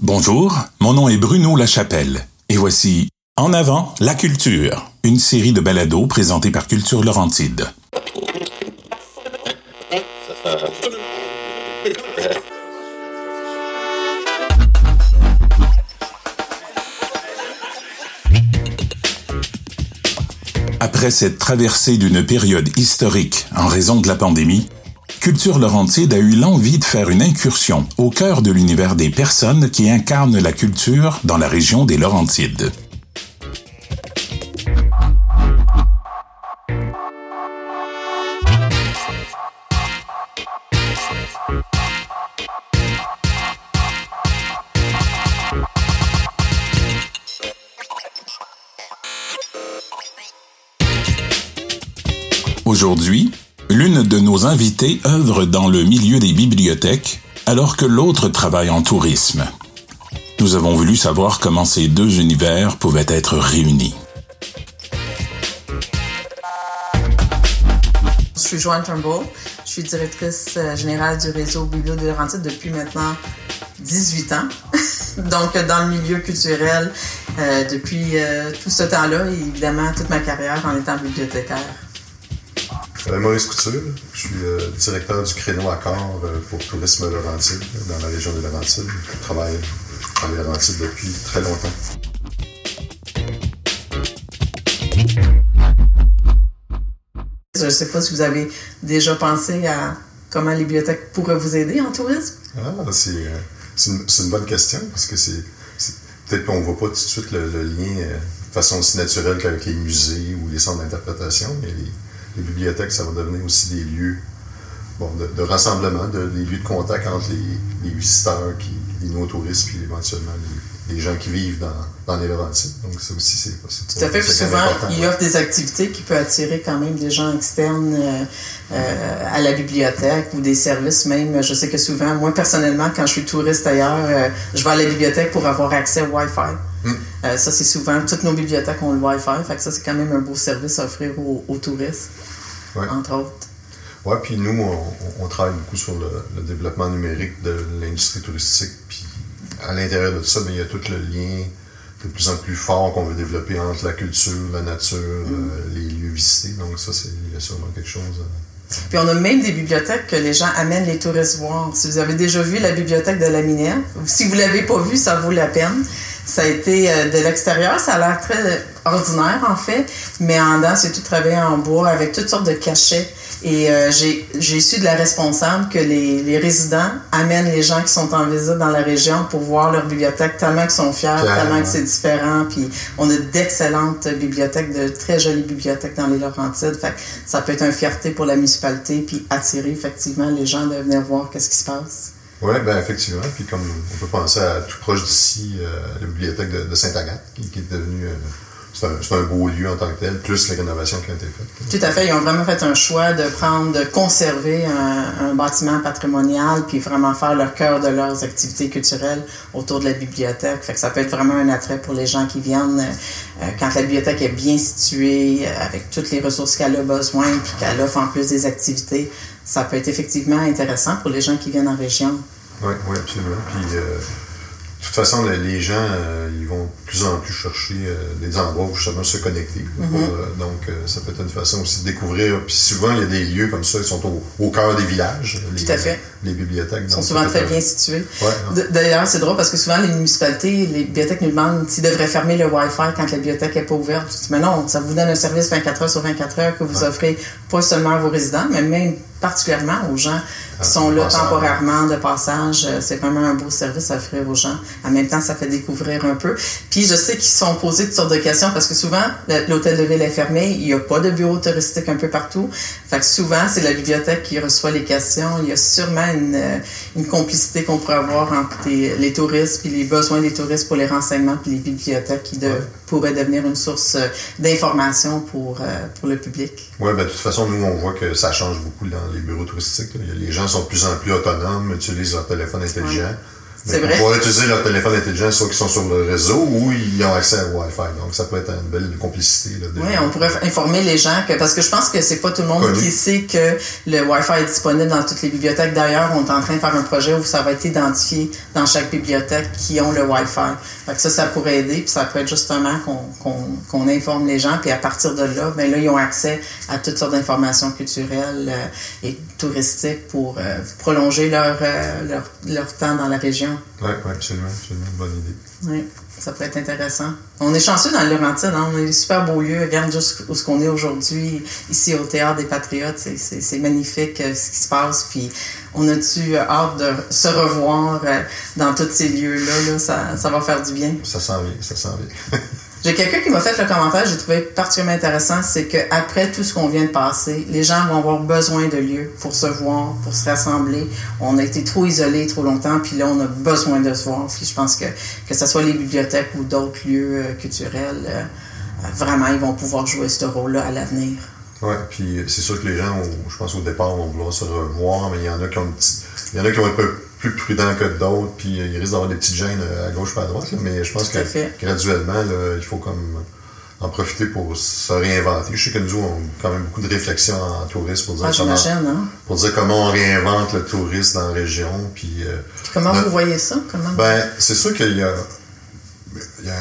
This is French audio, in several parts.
Bonjour, mon nom est Bruno Lachapelle et voici En avant la culture, une série de balados présentés par Culture Laurentide. Après cette traversée d'une période historique en raison de la pandémie, Culture Laurentide a eu l'envie de faire une incursion au cœur de l'univers des personnes qui incarnent la culture dans la région des Laurentides. Aujourd'hui, l'une de nos invitées œuvre dans le milieu des bibliothèques alors que l'autre travaille en tourisme. Nous avons voulu savoir comment ces deux univers pouvaient être réunis. Je suis Joanne Turnbull. Je suis directrice euh, générale du réseau Biblio de Laurentide depuis maintenant 18 ans. Donc, dans le milieu culturel, euh, depuis euh, tout ce temps-là, et évidemment, toute ma carrière en étant bibliothécaire. Euh, Maurice Couture, je suis euh, directeur du créneau Accord euh, pour Tourisme Laurentide, dans la région de Laurentide. Je travaille à Laurentide depuis très longtemps. Je ne sais pas si vous avez déjà pensé à comment les bibliothèques pourraient vous aider en tourisme. Ah, c'est euh, une, bonne question parce que c'est peut-être qu'on ne voit pas tout de suite le, le lien de façon aussi naturelle qu'avec les musées ou les centres d'interprétation, mais les, les bibliothèques, ça va devenir aussi des lieux bon, de, de rassemblement, de, des lieux de contact entre les, les visiteurs, qui, les no-touristes, puis éventuellement les, les gens qui vivent dans, dans les Laurentides. Donc ça aussi, c'est c'est Tout à fait. Puis souvent, même important, il ouais. offre des activités qui peuvent attirer quand même des gens externes euh, euh, à la bibliothèque ou des services même. Je sais que souvent, moi personnellement, quand je suis touriste ailleurs, euh, je vais à la bibliothèque pour avoir accès au Wi-Fi. Mm. Euh, ça, c'est souvent, toutes nos bibliothèques ont le Wi-Fi. Fait que ça, c'est quand même un beau service à offrir aux, aux touristes, Ouais. entre autres. Ouais, puis nous, on, travaille beaucoup sur le, le développement numérique de l'industrie touristique. Puis à l'intérieur de tout ça, ben, il y a tout le lien de plus en plus fort qu'on veut développer entre la culture, la nature, euh, les lieux visités. Donc ça, c'est il y a sûrement quelque chose. euh, Puis on a même des bibliothèques que les gens amènent les touristes voir. Si vous avez déjà vu la bibliothèque de la Minerve, ou si vous l'avez pas vu, ça vaut la peine. Ça a été euh, de l'extérieur, ça a l'air très ordinaire en fait, mais en dedans c'est tout travaillé en bois avec toutes sortes de cachets. Et euh, j'ai j'ai su de la responsable que les, les résidents amènent les gens qui sont en visite dans la région pour voir leur bibliothèque tellement qu'ils sont fiers, tellement que c'est différent. Puis on a d'excellentes bibliothèques, de très jolies bibliothèques dans les Laurentides. Fait que ça peut être une fierté pour la municipalité puis attirer effectivement les gens de venir voir qu'est-ce qui se passe. Oui, ben effectivement. Puis comme on peut penser à tout proche d'ici, euh, la bibliothèque de, Sainte-Agathe, qui, est devenue. euh, c'est un, un beau lieu en tant que tel, plus les rénovations qui ont été faites. Tout à fait. Ils ont vraiment fait un choix de prendre, de conserver un, bâtiment patrimonial, puis vraiment faire le cœur de leurs activités culturelles autour de la bibliothèque. Fait que ça peut être vraiment un attrait pour les gens qui viennent euh, quand la bibliothèque est bien située, avec toutes les ressources qu'elle a besoin, puis qu'elle offre en plus des activités. Ça peut être effectivement intéressant pour les gens qui viennent en région. Oui, oui, absolument. Puis, euh, de toute façon, le- les gens, euh, ils vont de plus en plus chercher euh, des endroits où justement se connecter. Pour, euh, donc, ça peut être une façon aussi de découvrir. Puis souvent, il y a des lieux comme ça qui sont au, au cœur des villages. Les, Tout à fait. Les bibliothèques. Ils sont souvent très bien situés. Ouais. D- D'ailleurs, c'est drôle parce que souvent, les municipalités, les bibliothèques nous demandent s'ils devraient fermer le Wi-Fi quand la bibliothèque n'est pas ouverte. Je dis, mais non, ça vous donne un service 24 heures sur 24 heures que vous offrez pas seulement à vos résidents, mais même particulièrement aux gens sont de là temporairement, de passage. Euh, C'est vraiment un beau service à offrir aux gens. En même temps, ça fait découvrir un peu. Puis, je sais qu'ils sont posés toutes sortes de questions parce que souvent, l'hôtel de ville est fermé. Il n'y a pas de bureau touristique un peu partout. Fait que souvent, c'est la bibliothèque qui reçoit les questions. Il y a sûrement une, euh, une complicité qu'on pourrait avoir entre les, les touristes puis les besoins des touristes pour les renseignements puis les bibliothèques qui de- Ouais. pourraient devenir une source euh, d'information pour, euh, pour le public. Oui, ben, de toute façon, nous, on voit que ça change beaucoup dans les bureaux touristiques. là. Il y a- Les gens sont de plus en plus autonomes, utilisent leur téléphone intelligent. C'est vrai. Pour utiliser leur téléphone intelligent, soit qu'ils sont sur le réseau ou ils ont accès au Wi-Fi. Donc, ça peut être une belle complicité. Là, oui, on pourrait informer les gens que, parce que je pense que c'est pas tout le monde Connu. qui sait que le Wi-Fi est disponible dans toutes les bibliothèques. D'ailleurs, on est en train de faire un projet où ça va être identifié dans chaque bibliothèque qui ont le Wi-Fi. Fait que ça, ça pourrait aider, puis ça peut être justement qu'on qu'on informe les gens, puis à partir de là, ben là, ils ont accès à toutes sortes d'informations culturelles euh, et touristiques pour euh, prolonger leur, euh, leur, leur temps dans la région. Oui, ouais, absolument, absolument, bonne idée. Oui, ça peut être intéressant. On est chanceux dans le Laurentide, hein? on a des super beaux lieux. Regarde juste où ce qu'on est aujourd'hui, ici au Théâtre des Patriotes. C'est magnifique euh, ce qui se passe. Puis on a-tu hâte de se revoir euh, dans tous ces lieux-là? Là? Ça, ça va faire du bien. Ça sent bien, ça sent bien. J'ai quelqu'un qui m'a fait le commentaire, j'ai trouvé particulièrement intéressant, c'est qu'après tout ce qu'on vient de passer, les gens vont avoir besoin de lieux pour se voir, pour se rassembler. On a été trop isolés trop longtemps, puis là, on a besoin de se voir. Puis je pense que que ce soit les bibliothèques ou d'autres lieux euh, culturels, euh, vraiment, ils vont pouvoir jouer ce rôle-là à l'avenir. Oui, puis c'est sûr que les gens, je pense au départ, vont vouloir se revoir, mais il y en a qui ont, il y en a qui vont être plus prudents que d'autres, puis euh, il risque d'avoir des petites gênes à gauche pas à droite, mais je pense que graduellement, là, il faut comme en profiter pour se réinventer. Je sais que nous, on a quand même beaucoup de réflexions en tourisme pour dire, ah, comment, hein? pour dire comment on réinvente le tourisme dans la région. Puis, euh, comment vous voyez ça? Comment? Ben, c'est sûr qu'il y a, il y a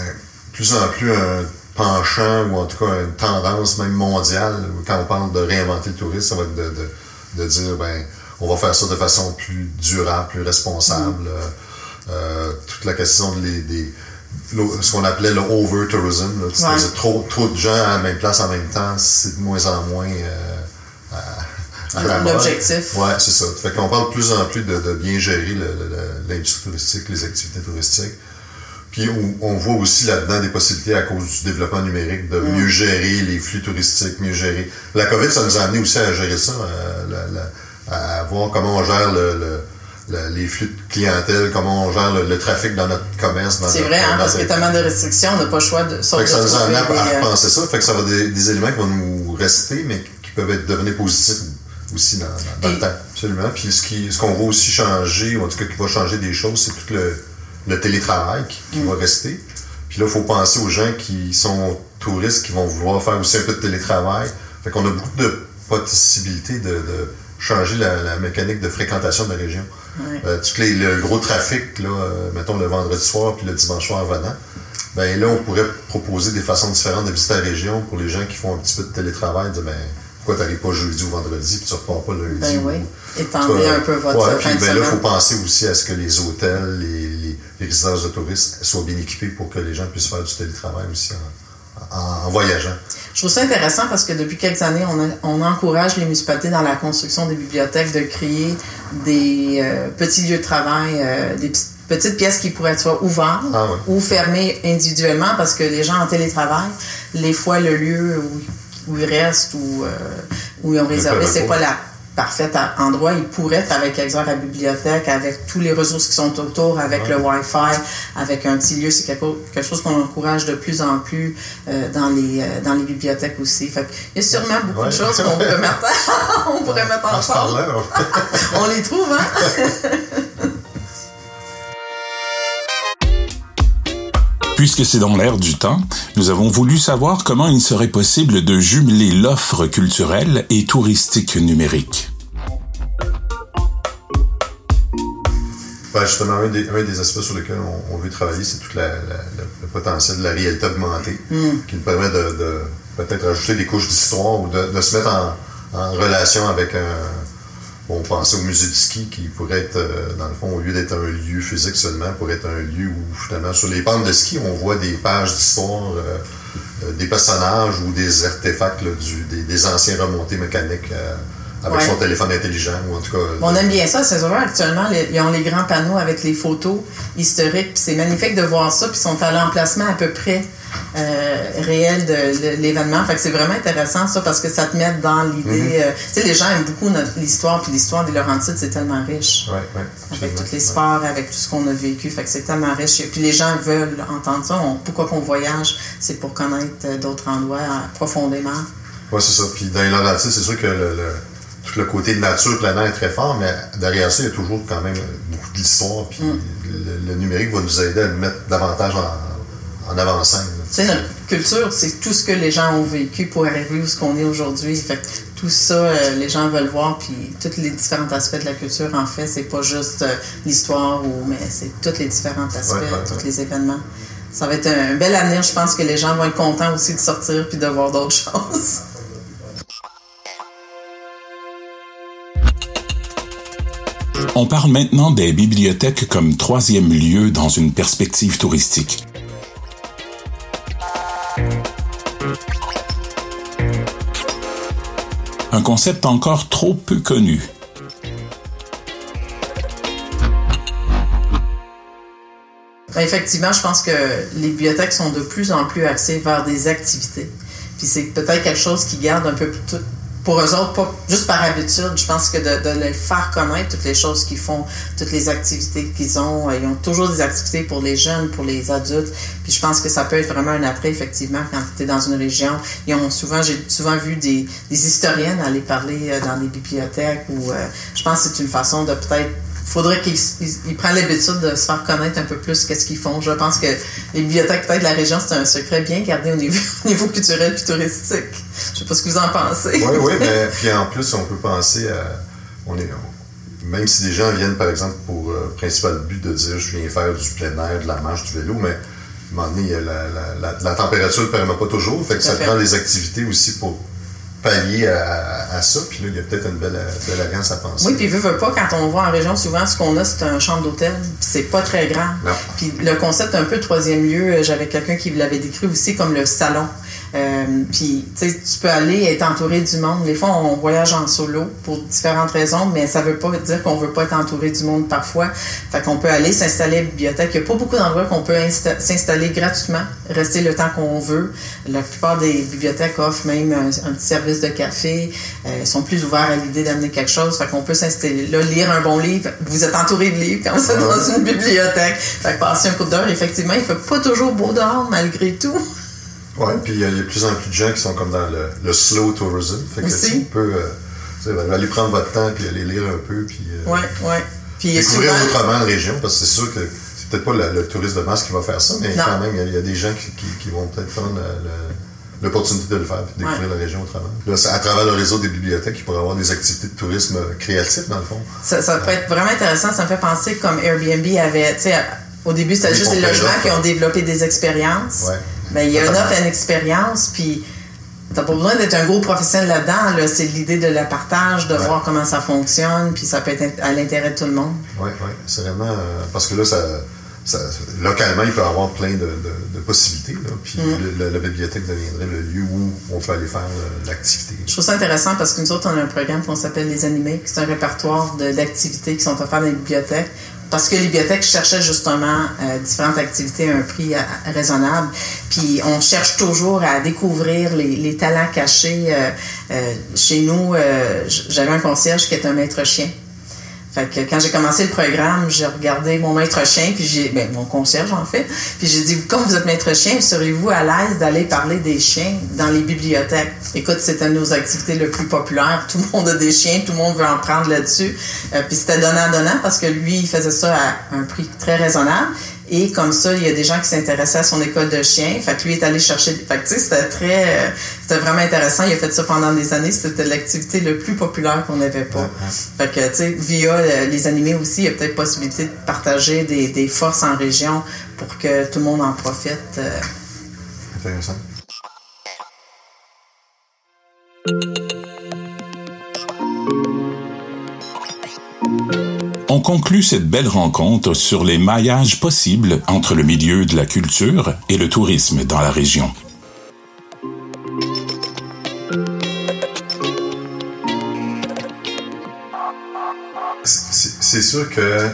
plus en plus un penchant, ou en tout cas une tendance même mondiale, quand on parle de réinventer le tourisme, ça va être de, de, de dire, ben, on va faire ça de façon plus durable, plus responsable. Mm. Euh, euh, toute la question des, des ce qu'on appelait le over-tourism, trop, trop de gens à la même place en même temps, c'est de moins en moins euh, à, à L'objectif. Ouais, c'est ça. Fait qu'on parle de plus en plus de, de bien gérer l'industrie touristique, les activités touristiques. Puis on, on voit aussi là-dedans des possibilités à cause du développement numérique de mieux gérer les flux touristiques, mieux gérer. La COVID, ça nous a amené aussi à gérer ça, la, la, à voir comment on gère le, le, les flux de clientèle, comment on gère le, trafic dans notre commerce. C'est vrai, hein, parce que tellement de restrictions, on n'a pas le choix de sortir. Ça nous amène à, à repenser ça. Fait que ça va des, des éléments qui vont nous rester, mais qui peuvent être devenir positifs aussi dans, dans, le temps. Absolument. Puis ce qu'on ce qu'on va aussi changer, ou en tout cas qui va changer des choses, c'est tout le, le télétravail qui, mm. va rester. Puis là, il faut penser aux gens qui sont touristes, qui vont vouloir faire aussi un peu de télétravail. Fait qu'on a beaucoup de possibilités de, de changer la, mécanique de fréquentation de la région. Euh, tout les, le gros trafic, là, euh, mettons le vendredi soir puis le dimanche soir venant, ben là, on pourrait proposer des façons différentes de visiter la région pour les gens qui font un petit peu de télétravail, de ben, pourquoi tu n'arrives pas jeudi ou vendredi puis tu repars pas lundi? Ben oui. Étendez un peu votre ouais, puis, ben là, il faut penser aussi à ce que les hôtels, les, les, résidences de touristes soient bien équipés pour que les gens puissent faire du télétravail aussi en, voyageant. Je trouve ça intéressant parce que depuis quelques années, on, encourage les municipalités dans la construction des bibliothèques de créer des euh, petits lieux de travail, euh, des petites pièces qui pourraient être ouvertes ah ou fermées individuellement parce que les gens en télétravail, les fois le lieu où, ils restent ou euh, où ils ont réservé, c'est pas la parfait endroit. Il pourrait être avec, exemple, la bibliothèque, avec tous les ressources qui sont autour, avec le Wi-Fi, avec un petit lieu. C'est quelque, chose qu'on encourage de plus en plus euh, dans, les, euh, dans les bibliothèques aussi. Fait il y a sûrement beaucoup de choses qu'on pourrait mettre, on pourrait mettre en forme. on les trouve, hein? Puisque c'est dans l'air du temps, nous avons voulu savoir comment il serait possible de jumeler l'offre culturelle et touristique numérique. Ben justement, un des, un des, aspects sur lesquels on, veut travailler, c'est tout la, le potentiel de la réalité augmentée, mm. qui nous permet de, de peut-être ajouter des couches d'histoire ou de, de, se mettre en, en relation avec un, on pensait au musée du ski qui pourrait être, euh, dans le fond, au lieu d'être un lieu physique seulement, pourrait être un lieu où, finalement, sur les pentes de ski, on voit des pages d'histoire, euh, euh, des personnages ou des artefacts du, des, anciens remontées mécaniques avec son téléphone intelligent, ou en tout cas... On aime bien ça, c'est vrai, actuellement, ils ont les grands panneaux avec les photos historiques, puis c'est magnifique de voir ça, puis ils sont à l'emplacement à peu près euh, réel de, l'événement. Fait que c'est vraiment intéressant ça parce que ça te met dans l'idée. Mm-hmm. Euh, tu sais, les gens aiment beaucoup l'histoire, puis l'histoire des Laurentides, c'est tellement riche. avec tous les sports, avec tout ce qu'on a vécu. Fait que c'est tellement riche. Puis les gens veulent entendre ça. pourquoi qu'on voyage? C'est pour connaître d'autres endroits profondément. Oui, c'est ça. Puis dans les Laurentides, c'est sûr que le, tout le côté de nature, air est très fort, mais derrière ça, il y a toujours quand même beaucoup d'histoire. Puis Mm. le, le numérique va nous aider à le mettre davantage en, en avant-scène. Sais, notre culture, c'est tout ce que les gens ont vécu pour arriver où ce qu'on est aujourd'hui. Fait que tout ça, euh, les gens veulent voir, puis tous les différents aspects de la culture, en fait, c'est pas juste euh, l'histoire, ou mais c'est tous les différents aspects, Ouais, ouais, tous les événements. Ça va être un bel avenir. Je pense que les gens vont être contents aussi de sortir puis de voir d'autres choses. On parle maintenant des bibliothèques comme troisième lieu dans une perspective touristique. Un concept encore trop peu connu. Ben, effectivement, je pense que les bibliothèques sont de plus en plus axées vers des activités. Puis c'est peut-être quelque chose qui garde un peu tout, pour eux autres, pas juste par habitude. Je pense que de, de les faire connaître toutes les choses qu'ils font, toutes les activités qu'ils ont. euh, Ils ont toujours des activités pour les jeunes, pour les adultes. Puis je pense que ça peut être vraiment un attrait, effectivement, quand tu es dans une région. Ils ont souvent, j'ai souvent vu des, des historiennes aller parler euh, dans des bibliothèques ou euh, je pense que c'est une façon de peut-être faudrait qu'ils ils- ils prennent l'habitude de se faire connaître un peu plus qu'est-ce qu'ils font. Je pense que les bibliothèques peut-être de la région, c'est un secret bien gardé au niveau, au niveau culturel et touristique. Je sais pas ce que vous en pensez. Oui, oui, mais puis en plus, on peut penser à. On est, on- même si des gens viennent, par exemple, pour euh, principal but de dire je viens faire du plein air, de la marche, du vélo, mais à un moment donné, la, la, la, la température ne permet pas toujours. Fait que ça fait. prend des activités aussi pour pallier à, à ça. Puis là, il y a peut-être une belle, belle alliance à penser. Oui, puis veut, veut pas, quand on va en région, souvent, ce qu'on a, c'est un chambre d'hôtel, puis c'est pas très grand. Puis le concept un peu troisième lieu, euh, j'avais quelqu'un qui l'avait décrit aussi comme le salon. Euh, puis, tu sais, tu peux aller être entouré du monde. Des fois, on voyage en solo pour différentes raisons, mais ça veut pas dire qu'on veut pas être entouré du monde parfois. Fait qu'on peut aller s'installer à la bibliothèque. Il y a pas beaucoup d'endroits qu'on peut insta- s'installer gratuitement, rester le temps qu'on veut. La plupart des bibliothèques offrent même un, un petit service de café. Euh, ils sont plus ouverts à l'idée d'amener quelque chose. Fait qu'on peut s'installer là, lire un bon livre. Vous êtes entouré de livres quand vous êtes dans une bibliothèque. Fait que passer un coup d'heure, effectivement, il fait pas toujours beau dehors malgré tout. Oui, puis il y, a de plus en plus de gens qui sont comme dans le, le slow tourism. Fait que Aussi. tu peut euh, aller prendre votre temps puis aller lire un peu. Puis, euh, Ouais, ouais. Puis découvrir souvent- autrement la région, parce que c'est sûr que c'est peut-être pas le, le touriste de masse qui va faire ça, mais Non. quand même, il y a- il y, a des gens qui, qui- qui vont peut-être prendre la- l'opportunité de le faire de découvrir la région autrement. Là, c'est à travers le réseau des bibliothèques, ils pourraient avoir des activités de tourisme créatif, dans le fond. Ça, ça peut être vraiment intéressant. Ça me fait penser comme Airbnb avait, tu sais, au début, c'était juste des logements qui ont développé des expériences. Ouais. Ben, il y a une Totalement. offre une expérience, puis t'as pas besoin d'être un gros professionnel là-dedans. Là. C'est l'idée de la partage, de Ouais. voir comment ça fonctionne, puis ça peut être à l'intérêt de tout le monde. Oui, oui. C'est vraiment. euh, parce que là, ça, ça- localement, il peut y avoir plein de, de- de possibilités. Là, puis Mm. le- la bibliothèque deviendrait le lieu où on peut aller faire euh, l'activité. Je trouve ça intéressant parce que nous autres, on a un programme qu'on s'appelle Les Animés, qui c'est un répertoire d'activités qui sont offertes dans les bibliothèques. Parce que les bibliothèques cherchaient justement euh, différentes activités à un prix à raisonnable. Puis on cherche toujours à découvrir les, les talents cachés. Euh, euh, chez nous, euh, j'avais un concierge qui est un maître chien. Fait que quand j'ai commencé le programme, j'ai regardé mon maître chien, puis j'ai, ben, mon concierge en fait, puis j'ai dit, comme vous êtes maître chien, seriez-vous à l'aise d'aller parler des chiens dans les bibliothèques? Écoute, c'était nos activités les plus populaires. Tout le monde a des chiens, tout le monde veut en prendre là-dessus. Euh, puis c'était donnant-donnant parce que lui, il faisait ça à un prix très raisonnable. Et comme ça, il y a des gens qui s'intéressaient à son école de chiens. Fait que lui est allé chercher. Fait que tu sais, c'était très, euh, c'était vraiment intéressant. Il a fait ça pendant des années. C'était l'activité le plus populaire qu'on n'avait pas. Fait que tu sais, via euh, les animés aussi, il y a peut-être possibilité de partager des, des forces en région pour que tout le monde en profite. euh. Intéressant. Conclut cette belle rencontre sur les maillages possibles entre le milieu de la culture et le tourisme dans la région. C'est sûr que euh,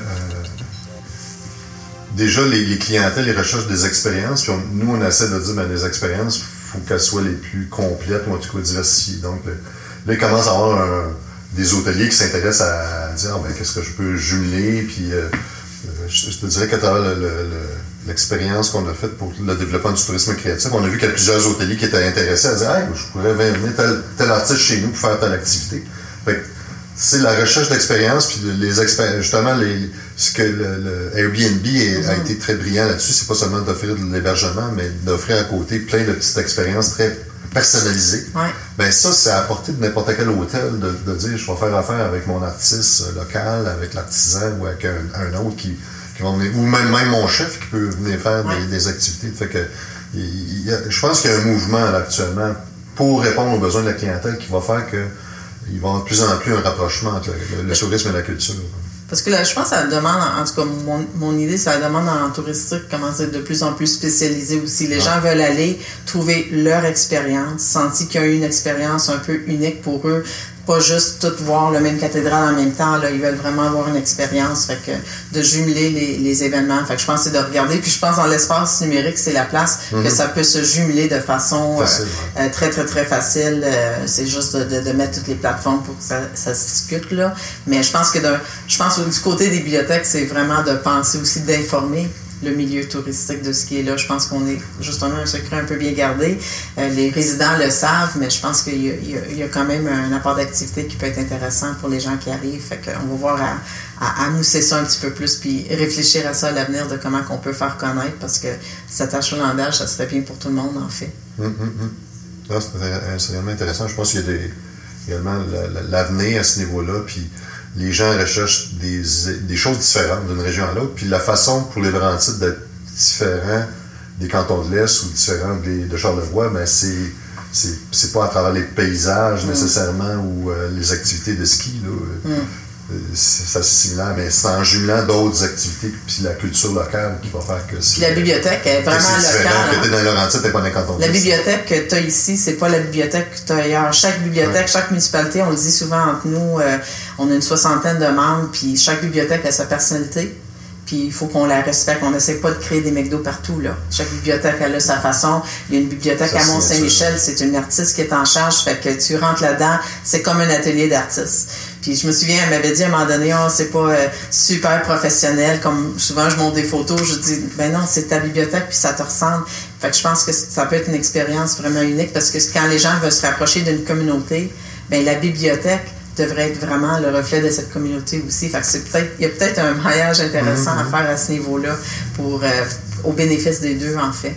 déjà les, les clientèles ils recherchent des expériences, puis on- nous on essaie de dire ben, les expériences, il faut qu'elles soient les plus complètes ou en tout cas diversifiées. Donc là, il commence à avoir des hôteliers qui s'intéressent à, à dire ben, qu'est-ce que je peux jumeler, puis euh, euh, je, je te dirais qu'à travers le- le- le- l'expérience qu'on a faite pour le développement du tourisme créatif, on a vu qu'il y a plusieurs hôteliers qui étaient intéressés à dire hey, je pourrais venir tel, tel artiste chez nous pour faire telle activité. Fait que c'est la recherche d'expérience, puis les justement, les, ce que le, Airbnb a Mm-hmm. été très brillant là-dessus, c'est pas seulement d'offrir de l'hébergement, mais d'offrir à côté plein de petites expériences très personnalisées. Ouais. Ben ça, c'est à portée de n'importe quel hôtel de, de dire je vais faire affaire avec mon artiste euh, local, avec l'artisan ou avec un, un autre qui, qui va venir, ou même, même mon chef qui peut venir faire Ouais. des, des activités. Fait que il- il je pense qu'il y a un mouvement là, actuellement pour répondre aux besoins de la clientèle qui va faire que il va y avoir de plus en plus un rapprochement entre le, le tourisme et la culture. Parce que là, je pense que ça demande, en tout cas, mon, mon idée, ça demande en touristique comment dire, de plus en plus spécialisé aussi. Les gens veulent aller trouver leur expérience, sentir qu'il y a une expérience un peu unique pour eux, pas juste tout voir le même cathédrale en même temps. Là, ils veulent vraiment avoir une expérience, fait que de jumeler les, les événements. Fait que je pense que c'est de regarder. Puis je pense dans l'espace numérique, c'est la place que ça peut se jumeler de façon euh, Facile, euh, très très très facile. Euh, c'est juste de, de, de mettre toutes les plateformes pour que ça, ça se discute là. Mais je pense que d'un- je pense que du côté des bibliothèques, c'est vraiment de penser aussi d'informer le milieu touristique de ce qui est là. Je pense qu'on est justement un secret un peu bien gardé. Euh, les résidents le savent, mais je pense qu'il y, a- quand même un apport d'activité qui peut être intéressant pour les gens qui arrivent. Fait qu'on va voir à, mousser ça un petit peu plus, puis réfléchir à ça à l'avenir de comment qu'on peut faire connaître, parce que cet achalandage, ça serait bien pour tout le monde, en fait. Hum. Non, c'est vraiment intéressant. Je pense qu'il y a également la- la- l'avenir à ce niveau-là. Puis les gens recherchent des, des choses différentes d'une région à l'autre. Puis la façon pour les Laurentides d'être différent des cantons de l'Est ou différent des- de Charlevoix, ben c'est c'est c'est pas à travers les paysages nécessairement ou euh, les activités de ski. Là. Euh, C'est c'est assez similaire, mais c'est en jumelant d'autres activités puis la culture locale qui va faire que c'est Puis la bibliothèque est vraiment locale. que hein. dans les Laurentides, t'es pas dans La bibliothèque que tu as ici, c'est pas la bibliothèque que tu as ailleurs. Chaque bibliothèque, chaque municipalité, on le dit souvent entre nous, euh, on a une soixantaine de membres, puis chaque bibliothèque a sa personnalité. Puis il faut qu'on la respecte. On n'essaie pas de créer des McDo partout. Là. Chaque bibliothèque, elle a sa façon. Il y a une bibliothèque Ça, à Mont-Saint-Michel, c'est une artiste qui est en charge. Fait que tu rentres là-dedans, c'est comme un atelier d'artiste. Puis je me souviens, elle m'avait dit à un moment donné, oh, c'est pas euh, super professionnel. Comme souvent, je monte des photos, je dis, ben non, c'est ta bibliothèque, puis ça te ressemble. Fait que je pense que ça peut être une expérience vraiment unique parce que quand les gens veulent se rapprocher d'une communauté, ben la bibliothèque devrait être vraiment le reflet de cette communauté aussi. Fait que c'est peut-être, il y a peut-être un maillage intéressant à faire à ce niveau-là pour, euh, au bénéfice des deux, en fait.